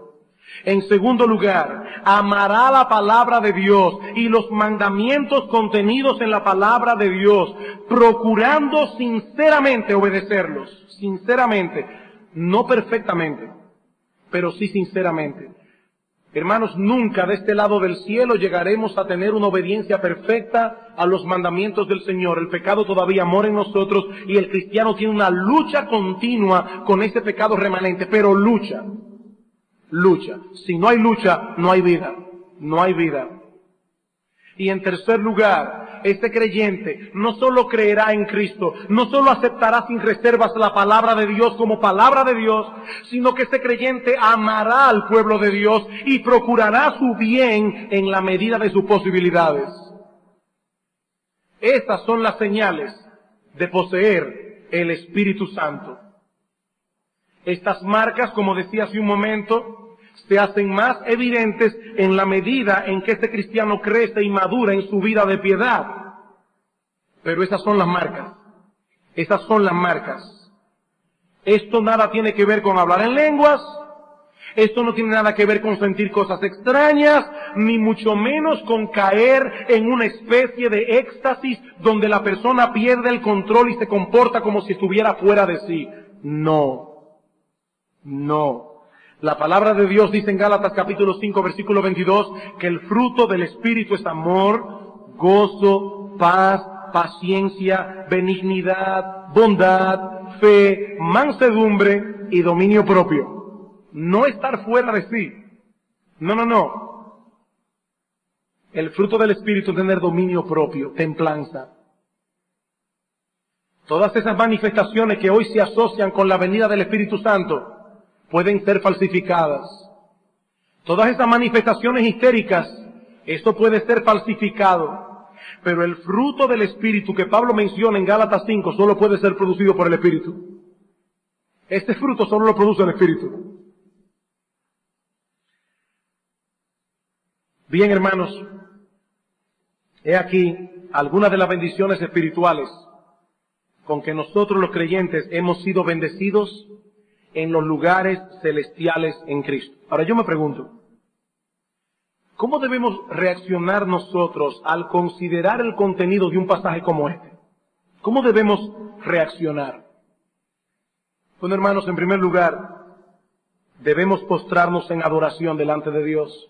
En segundo lugar, amará la palabra de Dios y los mandamientos contenidos en la palabra de Dios, procurando sinceramente obedecerlos, sinceramente, no perfectamente, pero sí sinceramente. Hermanos, nunca de este lado del cielo llegaremos a tener una obediencia perfecta a los mandamientos del Señor. El pecado todavía mora en nosotros y el cristiano tiene una lucha continua con ese pecado remanente, pero lucha, lucha. Si no hay lucha, no hay vida, no hay vida. Y en tercer lugar, este creyente no solo creerá en Cristo, no solo aceptará sin reservas la palabra de Dios como palabra de Dios, sino que este creyente amará al pueblo de Dios y procurará su bien en la medida de sus posibilidades. Estas son las señales de poseer el Espíritu Santo. Estas marcas, como decía hace un momento, se hacen más evidentes en la medida en que este cristiano crece y madura en su vida de piedad. Pero esas son las marcas. Esas son las marcas. Esto nada tiene que ver con hablar en lenguas. Esto no tiene nada que ver con sentir cosas extrañas, ni mucho menos con caer en una especie de éxtasis donde la persona pierde el control y se comporta como si estuviera fuera de sí. No. No. La palabra de Dios dice en Gálatas capítulo 5 versículo 22 que el fruto del Espíritu es amor, gozo, paz, paciencia, benignidad, bondad, fe, mansedumbre y dominio propio. No estar fuera de sí. No, no, no. El fruto del Espíritu es tener dominio propio, templanza. Todas esas manifestaciones que hoy se asocian con la venida del Espíritu Santo pueden ser falsificadas. Todas esas manifestaciones histéricas, eso puede ser falsificado. Pero el fruto del Espíritu que Pablo menciona en Gálatas 5 solo puede ser producido por el Espíritu. Este fruto solo lo produce el Espíritu. Bien, hermanos, he aquí algunas de las bendiciones espirituales con que nosotros los creyentes hemos sido bendecidos en los lugares celestiales en Cristo. Ahora yo me pregunto, ¿cómo debemos reaccionar nosotros al considerar el contenido de un pasaje como este? ¿Cómo debemos reaccionar? Bueno, hermanos, en primer lugar, debemos postrarnos en adoración delante de Dios.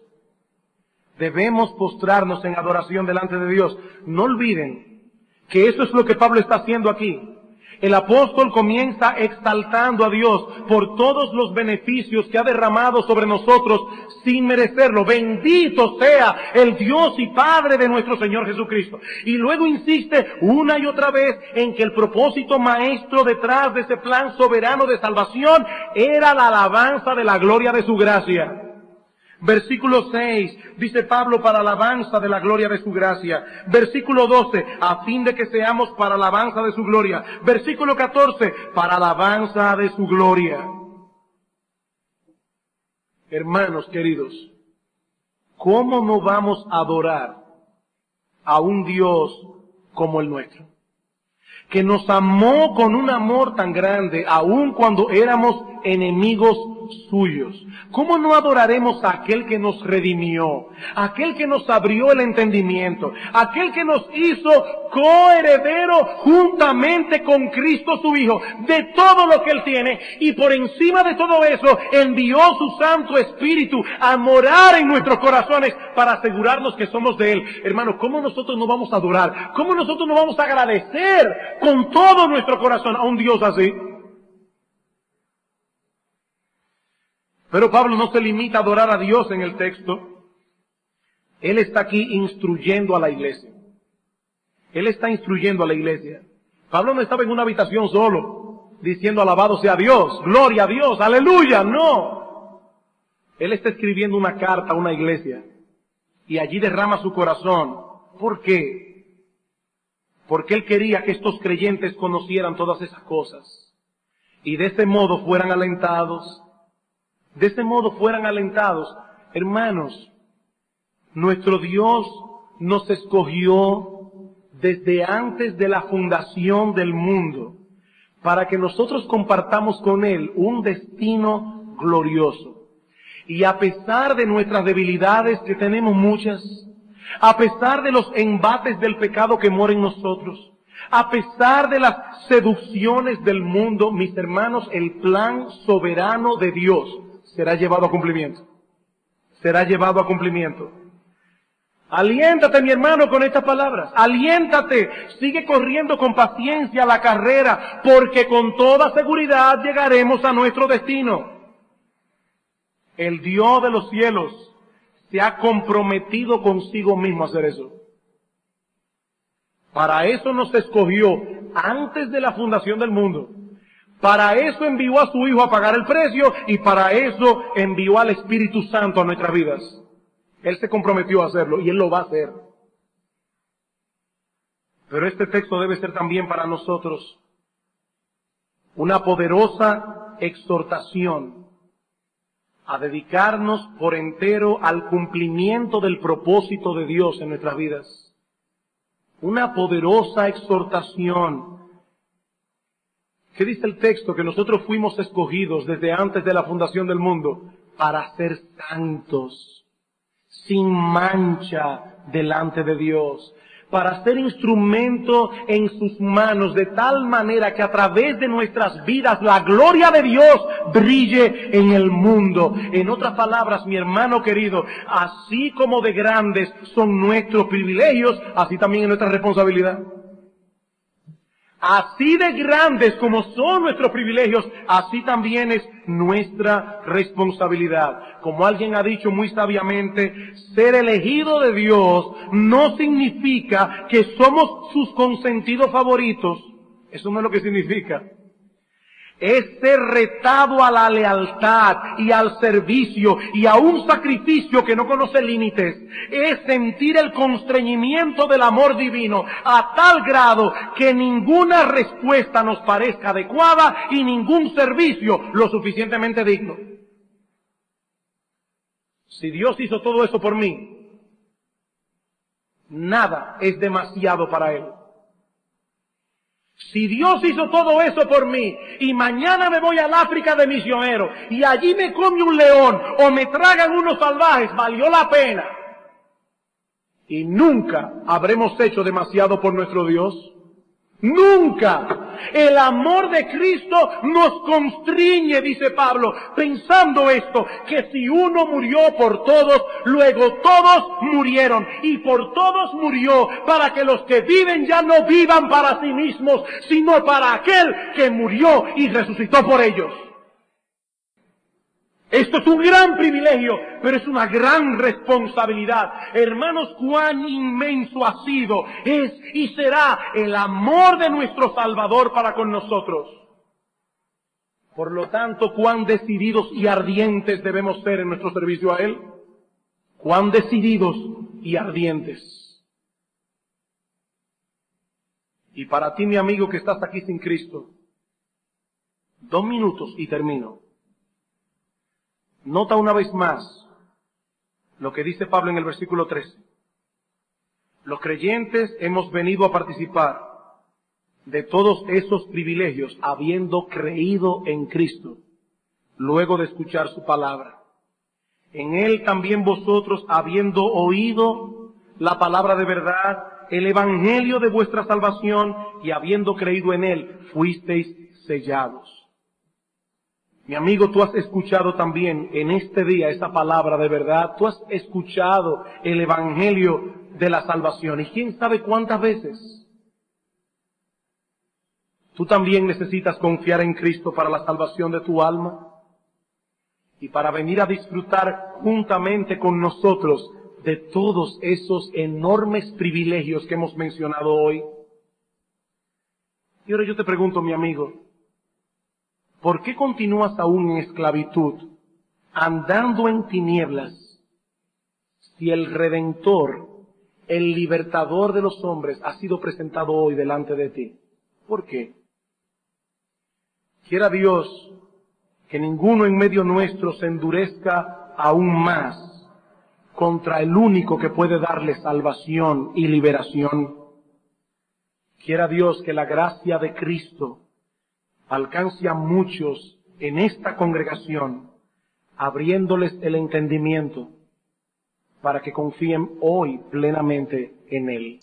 Debemos postrarnos en adoración delante de Dios. No olviden que eso es lo que Pablo está haciendo aquí. El apóstol comienza exaltando a Dios por todos los beneficios que ha derramado sobre nosotros sin merecerlo. Bendito sea el Dios y Padre de nuestro Señor Jesucristo. Y luego insiste una y otra vez en que el propósito maestro detrás de ese plan soberano de salvación era la alabanza de la gloria de su gracia. Versículo 6, dice Pablo, para alabanza de la gloria de su gracia. Versículo 12, a fin de que seamos para alabanza de su gloria. Versículo 14, para alabanza de su gloria. Hermanos queridos, ¿cómo no vamos a adorar a un Dios como el nuestro? Que nos amó con un amor tan grande, aun cuando éramos enemigos suyos. ¿Cómo no adoraremos a aquel que nos redimió, aquel que nos abrió el entendimiento, aquel que nos hizo coheredero juntamente con Cristo su Hijo de todo lo que Él tiene y por encima de todo eso envió su Santo Espíritu a morar en nuestros corazones para asegurarnos que somos de Él? Hermano, ¿cómo nosotros no vamos a adorar? ¿Cómo nosotros no vamos a agradecer con todo nuestro corazón a un Dios así? Pero Pablo no se limita a adorar a Dios en el texto. Él está aquí instruyendo a la iglesia. Él está instruyendo a la iglesia. Pablo no estaba en una habitación solo, diciendo alabado sea Dios, gloria a Dios, aleluya, no. Él está escribiendo una carta a una iglesia y allí derrama su corazón. ¿Por qué? Porque él quería que estos creyentes conocieran todas esas cosas y de ese modo fueran alentados, de ese modo fueran alentados. Hermanos, nuestro Dios nos escogió desde antes de la fundación del mundo para que nosotros compartamos con Él un destino glorioso. Y a pesar de nuestras debilidades, que tenemos muchas, a pesar de los embates del pecado que mora en nosotros, a pesar de las seducciones del mundo, mis hermanos, el plan soberano de Dios será llevado a cumplimiento. Será llevado a cumplimiento. Aliéntate, mi hermano, con estas palabras. Aliéntate. Sigue corriendo con paciencia la carrera, porque con toda seguridad llegaremos a nuestro destino. El Dios de los cielos se ha comprometido consigo mismo a hacer eso. Para eso nos escogió antes de la fundación del mundo. Para eso envió a su Hijo a pagar el precio y para eso envió al Espíritu Santo a nuestras vidas. Él se comprometió a hacerlo y Él lo va a hacer. Pero este texto debe ser también para nosotros una poderosa exhortación a dedicarnos por entero al cumplimiento del propósito de Dios en nuestras vidas. Una poderosa exhortación ¿Qué dice el texto? Que nosotros fuimos escogidos desde antes de la fundación del mundo para ser santos, sin mancha delante de Dios, para ser instrumento en sus manos de tal manera que a través de nuestras vidas la gloria de Dios brille en el mundo. En otras palabras, mi hermano querido, así como de grandes son nuestros privilegios, así también es nuestra responsabilidad. Así de grandes como son nuestros privilegios, así también es nuestra responsabilidad. Como alguien ha dicho muy sabiamente, ser elegido de Dios no significa que somos sus consentidos favoritos. Eso no es lo que significa es ser retado a la lealtad y al servicio y a un sacrificio que no conoce límites. Es sentir el constreñimiento del amor divino a tal grado que ninguna respuesta nos parezca adecuada y ningún servicio lo suficientemente digno. Si Dios hizo todo eso por mí, nada es demasiado para Él. Si Dios hizo todo eso por mí y mañana me voy al África de misionero y allí me come un león o me tragan unos salvajes, valió la pena. Y nunca habremos hecho demasiado por nuestro Dios. Nunca. El amor de Cristo nos constriñe, dice Pablo, pensando esto, que si uno murió por todos, luego todos murieron. Y por todos murió para que los que viven ya no vivan para sí mismos, sino para aquel que murió y resucitó por ellos. Esto es un gran privilegio, pero es una gran responsabilidad. Hermanos, cuán inmenso ha sido, es y será el amor de nuestro Salvador para con nosotros. Por lo tanto, cuán decididos y ardientes debemos ser en nuestro servicio a Él. Cuán decididos y ardientes. Y para ti, mi amigo que estás aquí sin Cristo, dos minutos y termino. Nota una vez más lo que dice Pablo en el versículo 13. Los creyentes hemos venido a participar de todos esos privilegios habiendo creído en Cristo, luego de escuchar su palabra. En Él también vosotros, habiendo oído la palabra de verdad, el Evangelio de vuestra salvación, y habiendo creído en Él, fuisteis sellados mi amigo, tú has escuchado también en este día esa palabra de verdad. Tú has escuchado el Evangelio de la salvación. ¿Y quién sabe cuántas veces? Tú también necesitas confiar en Cristo para la salvación de tu alma y para venir a disfrutar juntamente con nosotros de todos esos enormes privilegios que hemos mencionado hoy. Y ahora yo te pregunto, mi amigo, ¿Por qué continúas aún en esclavitud, andando en tinieblas, si el Redentor, el libertador de los hombres, ha sido presentado hoy delante de ti? ¿Por qué? Quiera Dios que ninguno en medio nuestro se endurezca aún más contra el único que puede darle salvación y liberación. Quiera Dios que la gracia de Cristo alcance a muchos en esta congregación, abriéndoles el entendimiento para que confíen hoy plenamente en Él.